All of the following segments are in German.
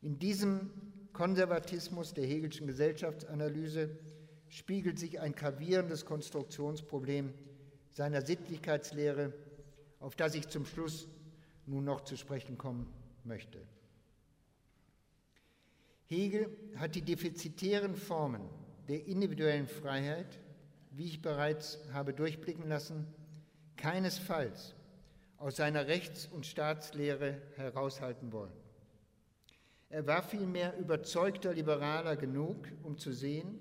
In diesem Konservatismus der Hegelschen Gesellschaftsanalyse spiegelt sich ein gravierendes Konstruktionsproblem seiner Sittlichkeitslehre, auf das ich zum Schluss nun noch zu sprechen kommen möchte. Hegel hat die defizitären Formen der individuellen Freiheit, wie ich bereits habe durchblicken lassen, keinesfalls aus seiner Rechts- und Staatslehre heraushalten wollen. Er war vielmehr überzeugter Liberaler genug, um zu sehen,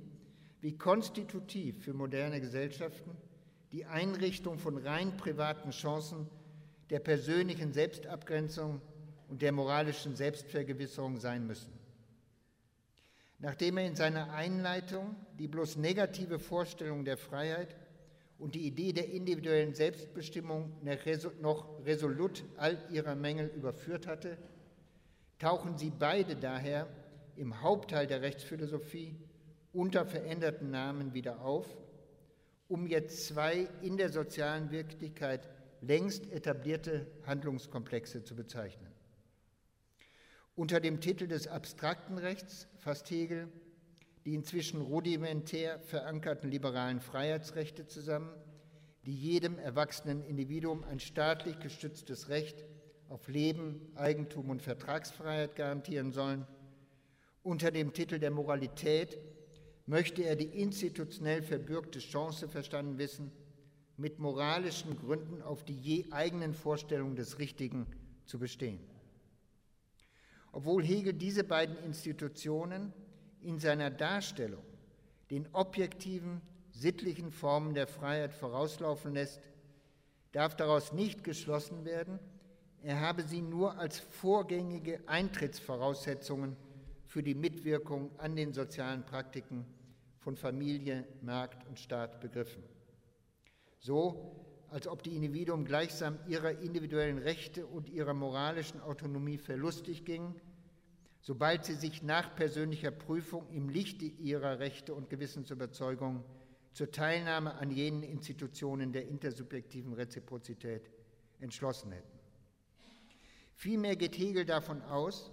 wie konstitutiv für moderne Gesellschaften die Einrichtung von rein privaten Chancen der persönlichen Selbstabgrenzung und der moralischen Selbstvergewisserung sein müssen. Nachdem er in seiner Einleitung die bloß negative Vorstellung der Freiheit und die Idee der individuellen Selbstbestimmung noch resolut all ihrer Mängel überführt hatte, tauchen sie beide daher im Hauptteil der Rechtsphilosophie unter veränderten Namen wieder auf, um jetzt zwei in der sozialen Wirklichkeit längst etablierte Handlungskomplexe zu bezeichnen. Unter dem Titel des abstrakten Rechts fasst Hegel die inzwischen rudimentär verankerten liberalen Freiheitsrechte zusammen, die jedem erwachsenen Individuum ein staatlich gestütztes Recht auf Leben, Eigentum und Vertragsfreiheit garantieren sollen. Unter dem Titel der Moralität möchte er die institutionell verbürgte Chance verstanden wissen, mit moralischen Gründen auf die je eigenen Vorstellungen des Richtigen zu bestehen. Obwohl Hegel diese beiden Institutionen in seiner Darstellung den objektiven, sittlichen Formen der Freiheit vorauslaufen lässt, darf daraus nicht geschlossen werden, er habe sie nur als vorgängige Eintrittsvoraussetzungen für die Mitwirkung an den sozialen Praktiken von Familie, Markt und Staat begriffen. So, als ob die Individuen gleichsam ihrer individuellen Rechte und ihrer moralischen Autonomie verlustig gingen sobald sie sich nach persönlicher Prüfung im Lichte ihrer Rechte und Gewissensüberzeugung zur Teilnahme an jenen Institutionen der intersubjektiven Reziprozität entschlossen hätten. Vielmehr geht Hegel davon aus,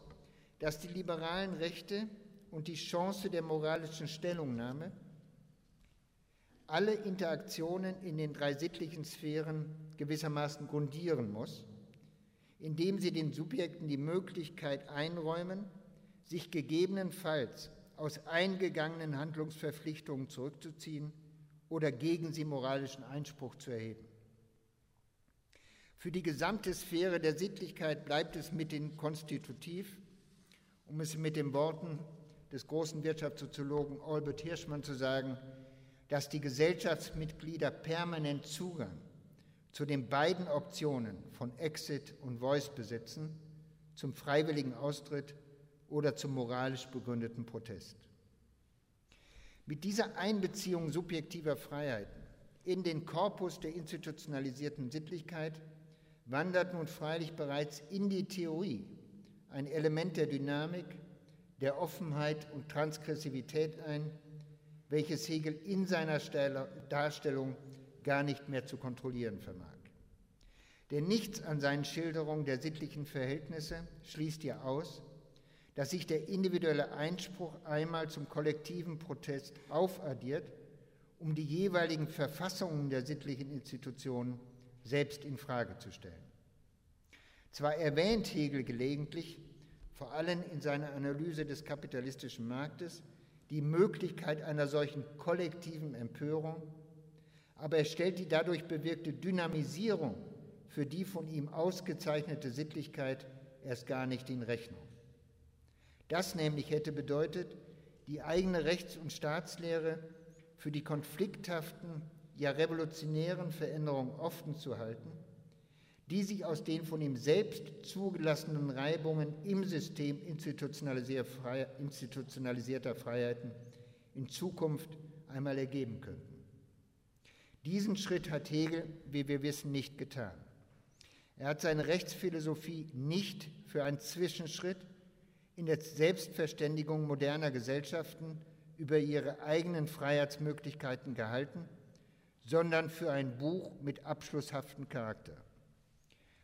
dass die liberalen Rechte und die Chance der moralischen Stellungnahme alle Interaktionen in den drei sittlichen Sphären gewissermaßen grundieren muss, indem sie den Subjekten die Möglichkeit einräumen, sich gegebenenfalls aus eingegangenen Handlungsverpflichtungen zurückzuziehen oder gegen sie moralischen Einspruch zu erheben. Für die gesamte Sphäre der Sittlichkeit bleibt es mit den Konstitutiv, um es mit den Worten des großen Wirtschaftssoziologen Albert Hirschmann zu sagen, dass die Gesellschaftsmitglieder permanent Zugang zu den beiden Optionen von Exit und Voice besitzen, zum freiwilligen Austritt oder zum moralisch begründeten Protest. Mit dieser Einbeziehung subjektiver Freiheiten in den Korpus der institutionalisierten Sittlichkeit wandert nun freilich bereits in die Theorie ein Element der Dynamik, der Offenheit und Transgressivität ein, welches Hegel in seiner Darstellung gar nicht mehr zu kontrollieren vermag. Denn nichts an seinen Schilderungen der sittlichen Verhältnisse schließt ihr aus, dass sich der individuelle Einspruch einmal zum kollektiven Protest aufaddiert, um die jeweiligen Verfassungen der sittlichen Institutionen selbst in Frage zu stellen. Zwar erwähnt Hegel gelegentlich, vor allem in seiner Analyse des kapitalistischen Marktes, die Möglichkeit einer solchen kollektiven Empörung, aber er stellt die dadurch bewirkte Dynamisierung für die von ihm ausgezeichnete Sittlichkeit erst gar nicht in Rechnung. Das nämlich hätte bedeutet, die eigene Rechts- und Staatslehre für die konflikthaften, ja revolutionären Veränderungen offen zu halten, die sich aus den von ihm selbst zugelassenen Reibungen im System institutionalisierter Freiheiten in Zukunft einmal ergeben könnten. Diesen Schritt hat Hegel, wie wir wissen, nicht getan. Er hat seine Rechtsphilosophie nicht für einen Zwischenschritt in der Selbstverständigung moderner Gesellschaften über ihre eigenen Freiheitsmöglichkeiten gehalten, sondern für ein Buch mit abschlusshaftem Charakter.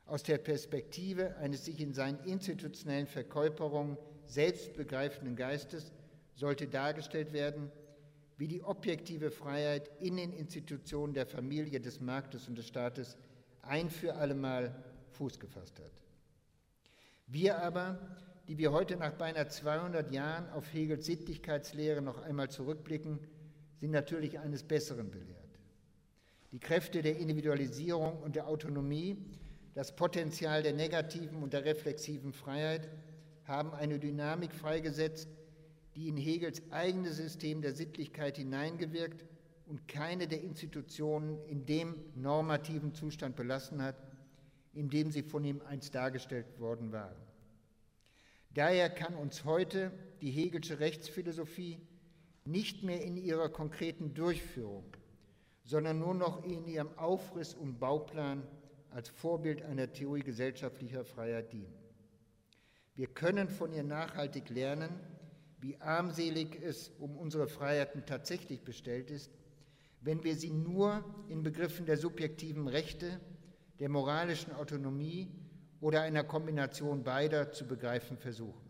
Aus der Perspektive eines sich in seinen institutionellen Verkäuperungen selbstbegreifenden Geistes sollte dargestellt werden, wie die objektive Freiheit in den Institutionen der Familie, des Marktes und des Staates ein für allemal Fuß gefasst hat. Wir aber, die wir heute nach beinahe 200 Jahren auf Hegels Sittlichkeitslehre noch einmal zurückblicken, sind natürlich eines Besseren belehrt. Die Kräfte der Individualisierung und der Autonomie, das Potenzial der negativen und der reflexiven Freiheit haben eine Dynamik freigesetzt, die in Hegels eigenes System der Sittlichkeit hineingewirkt und keine der Institutionen in dem normativen Zustand belassen hat, in dem sie von ihm einst dargestellt worden waren. Daher kann uns heute die Hegelsche Rechtsphilosophie nicht mehr in ihrer konkreten Durchführung, sondern nur noch in ihrem Aufriss und Bauplan als Vorbild einer Theorie gesellschaftlicher Freiheit dienen. Wir können von ihr nachhaltig lernen, wie armselig es um unsere Freiheiten tatsächlich bestellt ist, wenn wir sie nur in Begriffen der subjektiven Rechte, der moralischen Autonomie oder einer Kombination beider zu begreifen versuchen.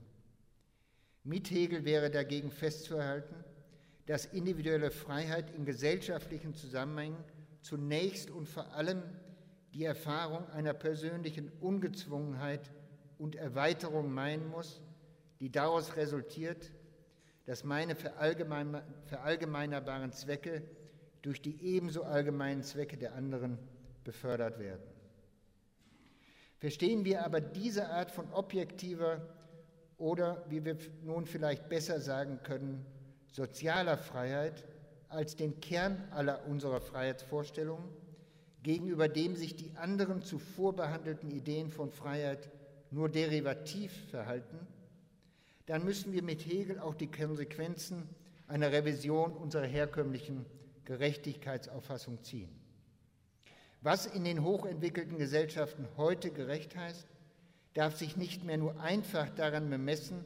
Mit Hegel wäre dagegen festzuhalten, dass individuelle Freiheit in gesellschaftlichen Zusammenhängen zunächst und vor allem die Erfahrung einer persönlichen Ungezwungenheit und Erweiterung meinen muss, die daraus resultiert, dass meine verallgemeinerbaren Zwecke durch die ebenso allgemeinen Zwecke der anderen befördert werden. Verstehen wir aber diese Art von objektiver oder, wie wir nun vielleicht besser sagen können, sozialer Freiheit als den Kern aller unserer Freiheitsvorstellungen, gegenüber dem sich die anderen zuvor behandelten Ideen von Freiheit nur derivativ verhalten, dann müssen wir mit Hegel auch die Konsequenzen einer Revision unserer herkömmlichen Gerechtigkeitsauffassung ziehen. Was in den hochentwickelten Gesellschaften heute gerecht heißt, darf sich nicht mehr nur einfach daran bemessen,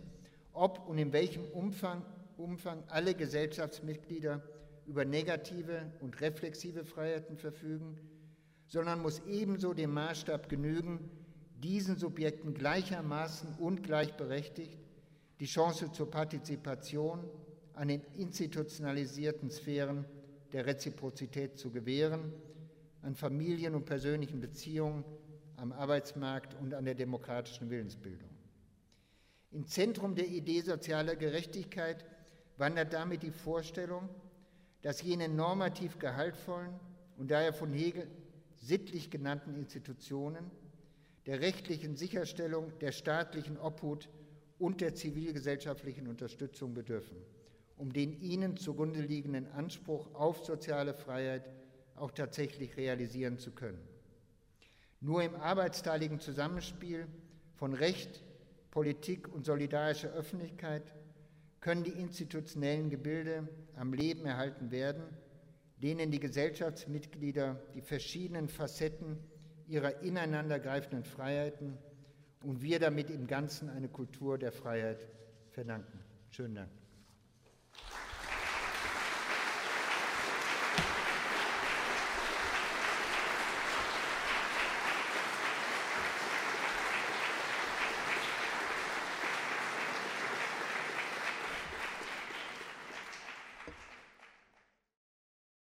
ob und in welchem Umfang, Umfang alle Gesellschaftsmitglieder über negative und reflexive Freiheiten verfügen, sondern muss ebenso dem Maßstab genügen, diesen Subjekten gleichermaßen und gleichberechtigt die Chance zur Partizipation an den institutionalisierten Sphären der Reziprozität zu gewähren, an Familien und persönlichen Beziehungen, am Arbeitsmarkt und an der demokratischen Willensbildung. Im Zentrum der Idee sozialer Gerechtigkeit wandert damit die Vorstellung, dass jene normativ gehaltvollen und daher von Hegel sittlich genannten Institutionen der rechtlichen Sicherstellung, der staatlichen Obhut und der zivilgesellschaftlichen Unterstützung bedürfen, um den ihnen zugrunde liegenden Anspruch auf soziale Freiheit auch tatsächlich realisieren zu können. Nur im arbeitsteiligen Zusammenspiel von Recht, Politik und solidarischer Öffentlichkeit können die institutionellen Gebilde am Leben erhalten werden, denen die Gesellschaftsmitglieder die verschiedenen Facetten ihrer ineinandergreifenden Freiheiten und wir damit im Ganzen eine Kultur der Freiheit verdanken. Schönen Dank.